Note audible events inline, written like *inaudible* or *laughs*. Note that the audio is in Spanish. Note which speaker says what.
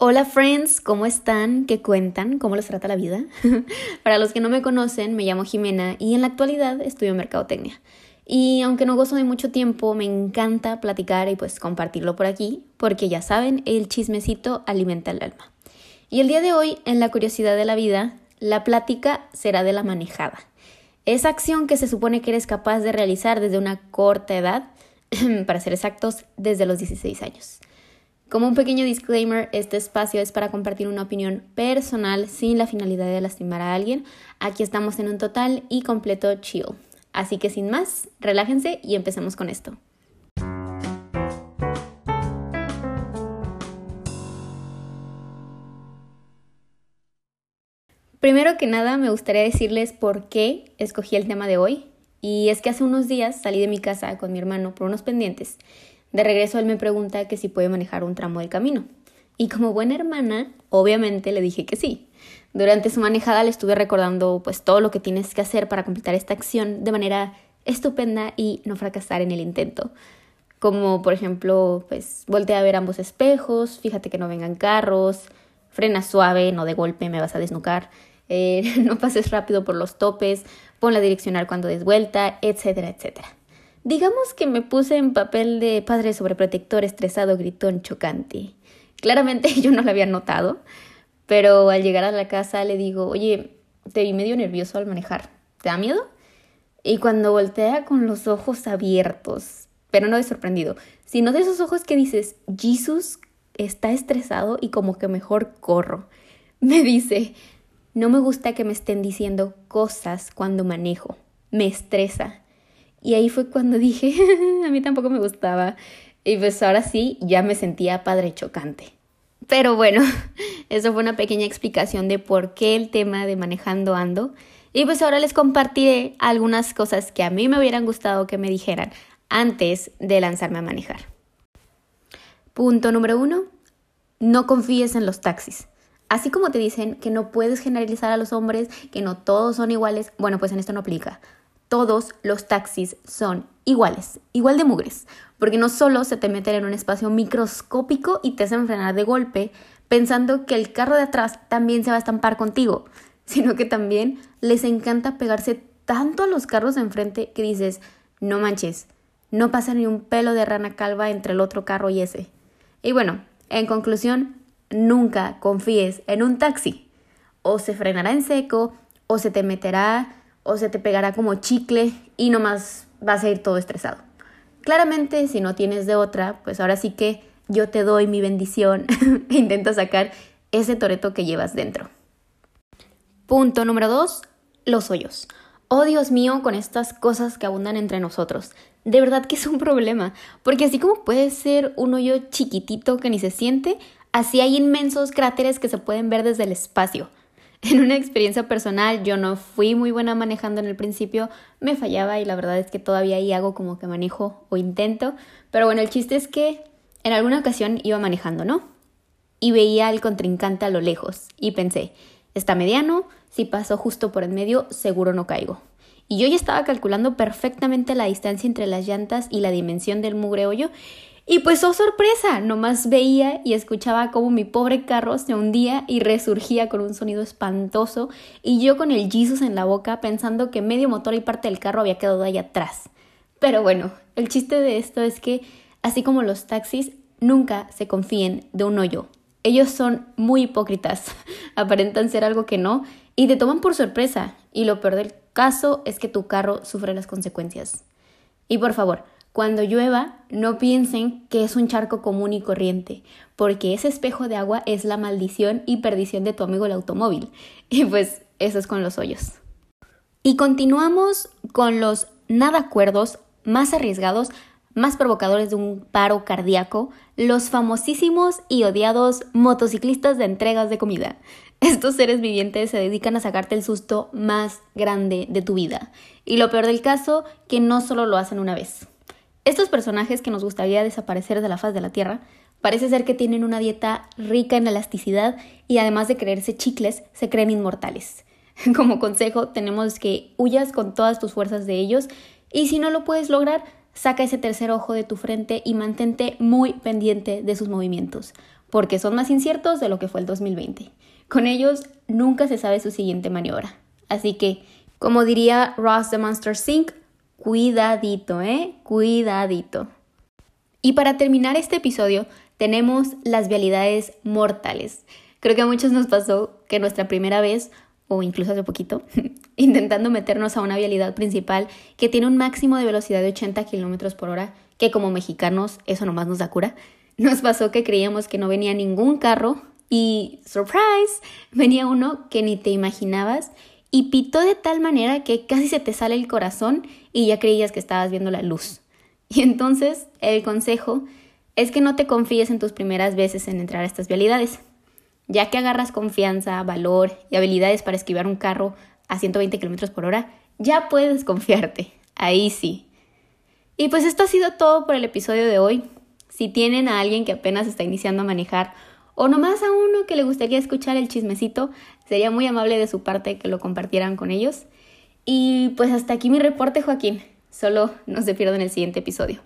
Speaker 1: Hola friends, ¿cómo están? ¿Qué cuentan? ¿Cómo les trata la vida? *laughs* Para los que no me conocen, me llamo Jimena y en la actualidad estudio mercadotecnia. Y aunque no gozo de mucho tiempo, me encanta platicar y pues compartirlo por aquí, porque ya saben, el chismecito alimenta el alma. Y el día de hoy, en la curiosidad de la vida, la plática será de la manejada. Esa acción que se supone que eres capaz de realizar desde una corta edad, *clears throat* para ser exactos, desde los 16 años. Como un pequeño disclaimer, este espacio es para compartir una opinión personal sin la finalidad de lastimar a alguien. Aquí estamos en un total y completo chill. Así que sin más, relájense y empecemos con esto. Primero que nada, me gustaría decirles por qué escogí el tema de hoy. Y es que hace unos días salí de mi casa con mi hermano por unos pendientes de regreso él me pregunta que si puede manejar un tramo del camino. Y como buena hermana, obviamente le dije que sí. Durante su manejada le estuve recordando pues todo lo que tienes que hacer para completar esta acción de manera estupenda y no fracasar en el intento. Como por ejemplo, pues voltea a ver ambos espejos, fíjate que no vengan carros, frena suave, no de golpe me vas a desnucar, eh, *laughs* no pases rápido por los topes, pon la direccional cuando des vuelta, etcétera, etcétera. Digamos que me puse en papel de padre sobreprotector estresado, gritón, chocante. Claramente *laughs* yo no lo había notado, pero al llegar a la casa le digo, oye, te vi medio nervioso al manejar. ¿Te da miedo? Y cuando voltea con los ojos abiertos, pero no de sorprendido, sino de esos ojos que dices, Jesus está estresado y como que mejor corro. Me dice, no me gusta que me estén diciendo cosas cuando manejo. Me estresa. Y ahí fue cuando dije, *laughs* a mí tampoco me gustaba. Y pues ahora sí, ya me sentía padre chocante. Pero bueno, *laughs* eso fue una pequeña explicación de por qué el tema de manejando ando. Y pues ahora les compartiré algunas cosas que a mí me hubieran gustado que me dijeran antes de lanzarme a manejar. Punto número uno, no confíes en los taxis. Así como te dicen que no puedes generalizar a los hombres, que no todos son iguales, bueno, pues en esto no aplica todos los taxis son iguales, igual de mugres, porque no solo se te meten en un espacio microscópico y te hacen frenar de golpe, pensando que el carro de atrás también se va a estampar contigo, *laughs* sino que también les encanta pegarse tanto a los carros de enfrente que dices, no manches, no pasa ni un pelo de rana calva entre el otro carro y ese. Y bueno, en conclusión, nunca confíes en un taxi. O se frenará en seco, o se te meterá o se te pegará como chicle y nomás vas a ir todo estresado. Claramente, si no tienes de otra, pues ahora sí que yo te doy mi bendición e *laughs* intenta sacar ese toreto que llevas dentro. Punto número dos, los hoyos. Oh Dios mío, con estas cosas que abundan entre nosotros. De verdad que es un problema, porque así como puede ser un hoyo chiquitito que ni se siente, así hay inmensos cráteres que se pueden ver desde el espacio. *laughs* En una experiencia personal, yo no fui muy buena manejando en el principio, me fallaba y la verdad es que todavía ahí hago como que manejo o intento. Pero bueno, el chiste es que en alguna ocasión iba manejando, ¿no? Y veía al contrincante a lo lejos y pensé, está mediano, si paso justo por el medio, seguro no caigo. Y yo ya estaba calculando perfectamente la distancia entre las llantas y la dimensión del mugre hoyo y pues, oh sorpresa, nomás veía y escuchaba cómo mi pobre carro se hundía y resurgía con un sonido espantoso y yo con el Jesus en la boca pensando que medio motor y parte del carro había quedado ahí atrás. Pero bueno, el chiste de esto es que, así como los taxis, nunca se confíen de un hoyo. Ellos son muy hipócritas, *laughs* aparentan ser algo que no y te toman por sorpresa y lo peor del caso es que tu carro sufre las consecuencias. Y por favor, cuando llueva, no piensen que es un charco común y corriente, porque ese espejo de agua es la maldición y perdición de tu amigo el automóvil. *laughs* Y pues eso es con los hoyos. Y continuamos con los nada acuerdos más arriesgados, más provocadores de un paro cardíaco, los famosísimos y odiados motociclistas de entregas de comida. *laughs* Estos seres vivientes se dedican a sacarte el susto más grande de tu vida. Y lo peor del caso, que no solo lo hacen una vez. Estos personajes que nos gustaría desaparecer de la faz de la Tierra parece ser que tienen una dieta rica en elasticidad y además de creerse chicles, se creen inmortales. *laughs* Como consejo, tenemos que huyas con todas tus fuerzas de ellos y si no lo puedes lograr, saca ese tercer ojo de tu frente y mantente muy pendiente de sus movimientos, porque son más inciertos de lo que fue el 2020. Con ellos nunca se sabe su siguiente maniobra. Así que, como diría Ross de Monster Sync, cuidadito, ¿eh? Cuidadito. Y para terminar este episodio, tenemos las vialidades mortales. Creo que a muchos nos pasó que nuestra primera vez, o incluso hace poquito, *laughs* intentando meternos a una vialidad principal que tiene un máximo de velocidad de 80 kilómetros por hora, que como mexicanos eso nomás nos da cura, *laughs* nos pasó que creíamos que no venía ningún carro y, surprise, venía uno que ni te imaginabas y pitó de tal manera que casi se te sale el corazón y ya creías que estabas viendo la luz. *laughs* Y entonces el consejo es que no te confíes en tus primeras veces en entrar a estas vialidades, ya que agarras confianza, valor y habilidades para esquivar un carro a 120 km por hora, ya puedes confiarte, ahí sí. Y pues esto ha sido todo por el episodio de hoy. Si tienen a alguien que apenas está iniciando a manejar o nomás a uno que le gustaría escuchar el chismecito, sería muy amable de su parte que lo compartieran con ellos. Y pues hasta aquí mi reporte, Joaquín. Solo no se pierdan el siguiente episodio.